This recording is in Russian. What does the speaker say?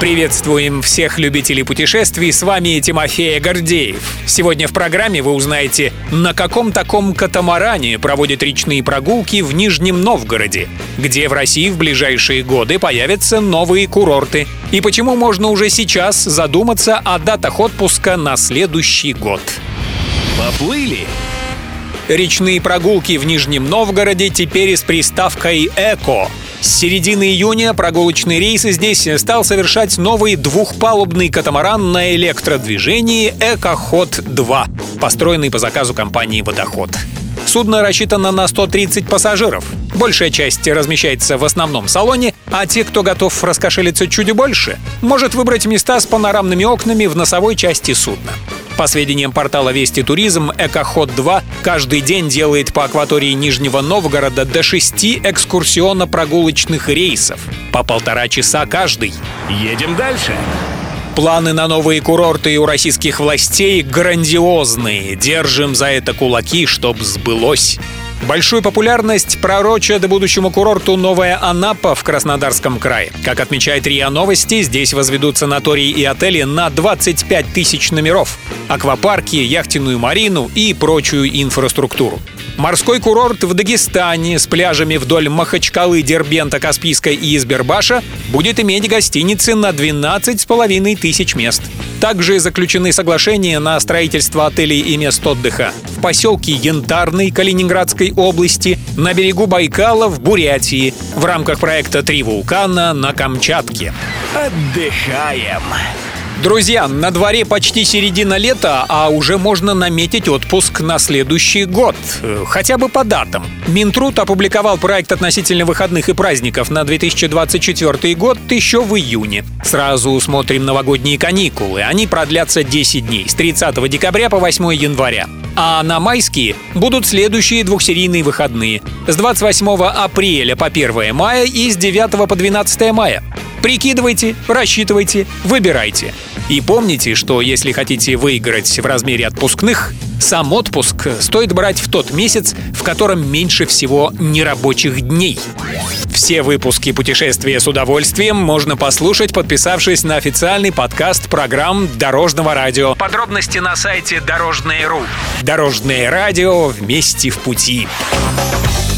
Приветствуем всех любителей путешествий, с вами Тимофей Гордеев. Сегодня в программе вы узнаете, на каком таком катамаране проводят речные прогулки в Нижнем Новгороде, где в России в ближайшие годы появятся новые курорты, и почему можно уже сейчас задуматься о датах отпуска на следующий год. Поплыли? Речные прогулки в Нижнем Новгороде теперь с приставкой «Эко». С середины июня прогулочные рейсы здесь стал совершать новый двухпалубный катамаран на электродвижении «Экоход-2», построенный по заказу компании «Водоход». Судно рассчитано на 130 пассажиров. Большая часть размещается в основном салоне, а те, кто готов раскошелиться чуть больше, может выбрать места с панорамными окнами в носовой части судна. По сведениям портала Вести Туризм, Экоход-2 каждый день делает по акватории Нижнего Новгорода до шести экскурсионно-прогулочных рейсов. По полтора часа каждый. Едем дальше. Планы на новые курорты у российских властей грандиозные. Держим за это кулаки, чтоб сбылось. Большую популярность пророчат будущему курорту Новая Анапа в Краснодарском крае. Как отмечает РИА Новости, здесь возведут санатории и отели на 25 тысяч номеров, аквапарки, яхтенную марину и прочую инфраструктуру. Морской курорт в Дагестане с пляжами вдоль Махачкалы, Дербента, Каспийска и Избербаша будет иметь гостиницы на 12,5 тысяч мест. Также заключены соглашения на строительство отелей и мест отдыха в поселке Янтарный Калининградской области, на берегу Байкала в Бурятии, в рамках проекта «Три вулкана» на Камчатке. Отдыхаем. Друзья, на дворе почти середина лета, а уже можно наметить отпуск на следующий год. Э, Хотя бы по датам. Минтруд опубликовал проект относительно выходных и праздников на 2024 год еще в июне. Сразу смотрим новогодние каникулы. Они продлятся 10 дней, с 30 декабря по 8 января. А на майские будут следующие двухсерийные выходные. С 28 апреля по 1 мая и с 9 по 12 мая. Прикидывайте, рассчитывайте, выбирайте. И помните, что если хотите выиграть в размере отпускных, сам отпуск стоит брать в тот месяц, в котором меньше всего нерабочих дней. Все выпуски «Путешествия с удовольствием» можно послушать, подписавшись на официальный подкаст программ Дорожного радио. Подробности на сайте Дорожное.ру. Дорожное радио вместе в пути.